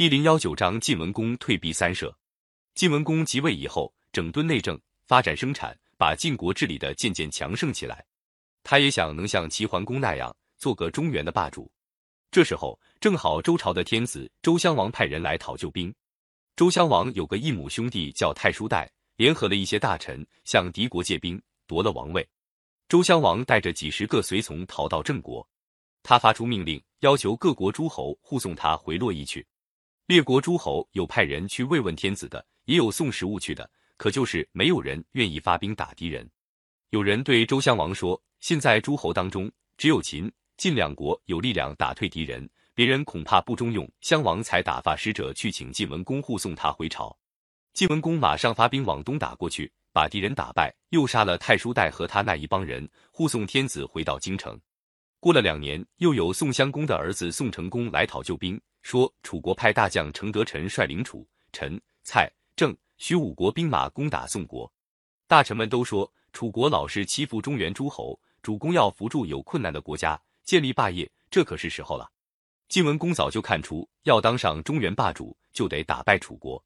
第零幺九章晋文公退避三舍。晋文公即位以后，整顿内政，发展生产，把晋国治理的渐渐强盛起来。他也想能像齐桓公那样，做个中原的霸主。这时候正好周朝的天子周襄王派人来讨救兵。周襄王有个异母兄弟叫太叔代，联合了一些大臣向敌国借兵，夺了王位。周襄王带着几十个随从逃到郑国，他发出命令，要求各国诸侯护送他回洛邑去。列国诸侯有派人去慰问天子的，也有送食物去的，可就是没有人愿意发兵打敌人。有人对周襄王说：“现在诸侯当中，只有秦、晋两国有力量打退敌人，别人恐怕不中用。襄王才打发使者去请晋文公护送他回朝。晋文公马上发兵往东打过去，把敌人打败，又杀了太叔代和他那一帮人，护送天子回到京城。过了两年，又有宋襄公的儿子宋成公来讨救兵。”说楚国派大将程德臣率领楚、陈、蔡、郑、徐五国兵马攻打宋国，大臣们都说楚国老是欺负中原诸侯，主公要扶助有困难的国家，建立霸业，这可是时候了。晋文公早就看出，要当上中原霸主，就得打败楚国，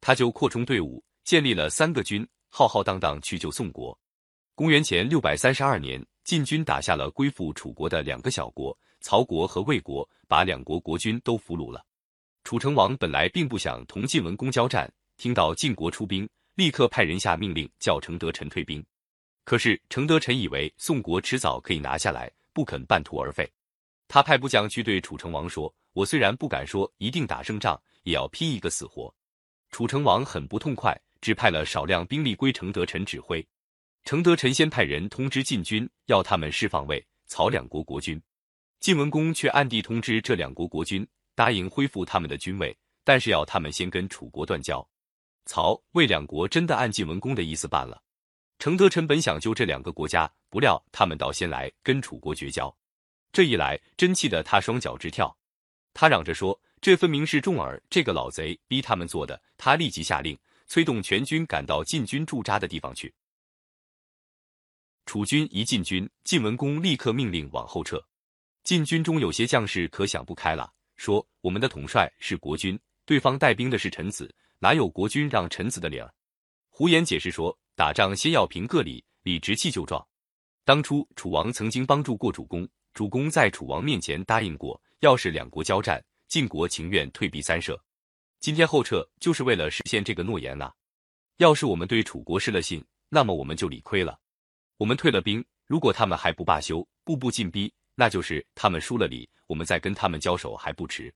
他就扩充队伍，建立了三个军，浩浩荡荡去救宋国。公元前六百三十二年，晋军打下了归附楚国的两个小国。曹国和魏国把两国国君都俘虏了。楚成王本来并不想同晋文公交战，听到晋国出兵，立刻派人下命令叫程德臣退兵。可是程德臣以为宋国迟早可以拿下来，不肯半途而废。他派部将去对楚成王说：“我虽然不敢说一定打胜仗，也要拼一个死活。”楚成王很不痛快，只派了少量兵力归程德臣指挥。程德臣先派人通知晋军，要他们释放魏、曹两国国君。晋文公却暗地通知这两国国君，答应恢复他们的军位，但是要他们先跟楚国断交。曹、魏两国真的按晋文公的意思办了。程德臣本想救这两个国家，不料他们倒先来跟楚国绝交。这一来，真气得他双脚直跳。他嚷着说：“这分明是重耳这个老贼逼他们做的。”他立即下令，催动全军赶到晋军驻扎的地方去。楚军一进军，晋文公立刻命令往后撤。晋军中有些将士可想不开了，说：“我们的统帅是国君，对方带兵的是臣子，哪有国君让臣子的理儿？”胡言解释说：“打仗先要凭个理，理直气就壮。当初楚王曾经帮助过主公，主公在楚王面前答应过，要是两国交战，晋国情愿退避三舍。今天后撤，就是为了实现这个诺言呐。要是我们对楚国失了信，那么我们就理亏了。我们退了兵，如果他们还不罢休，步步进逼。”那就是他们输了礼，我们再跟他们交手还不迟。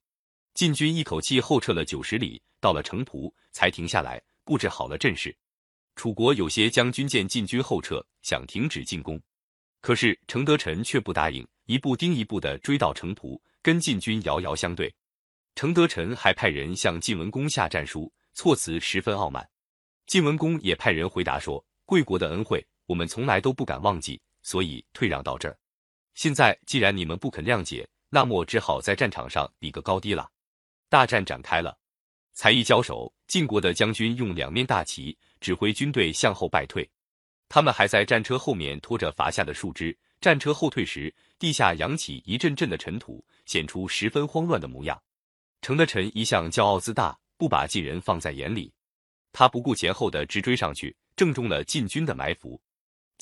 晋军一口气后撤了九十里，到了城濮才停下来，布置好了阵势。楚国有些将军见晋军后撤，想停止进攻，可是程德臣却不答应，一步盯一步的追到城濮，跟晋军遥遥相对。程德臣还派人向晋文公下战书，措辞十分傲慢。晋文公也派人回答说：“贵国的恩惠，我们从来都不敢忘记，所以退让到这儿。”现在既然你们不肯谅解，那么只好在战场上比个高低了。大战展开了，才一交手，晋国的将军用两面大旗指挥军队向后败退。他们还在战车后面拖着伐下的树枝。战车后退时，地下扬起一阵阵的尘土，显出十分慌乱的模样。程德臣一向骄傲自大，不把晋人放在眼里，他不顾前后的直追上去，正中了晋军的埋伏。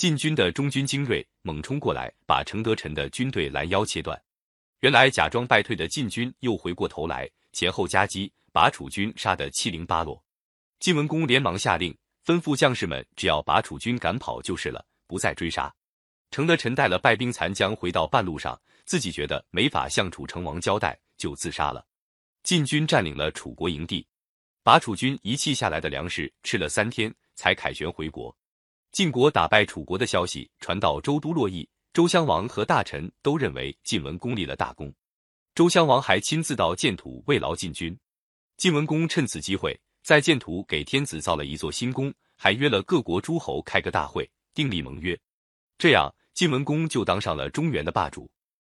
晋军的中军精锐猛冲过来，把程德臣的军队拦腰切断。原来假装败退的晋军又回过头来，前后夹击，把楚军杀得七零八落。晋文公连忙下令，吩咐将士们只要把楚军赶跑就是了，不再追杀。程德臣带了败兵残将回到半路上，自己觉得没法向楚成王交代，就自杀了。晋军占领了楚国营地，把楚军遗弃下来的粮食吃了三天，才凯旋回国。晋国打败楚国的消息传到周都洛邑，周襄王和大臣都认为晋文公立了大功。周襄王还亲自到建土慰劳晋军。晋文公趁此机会，在建土给天子造了一座新宫，还约了各国诸侯开个大会，订立盟约。这样，晋文公就当上了中原的霸主。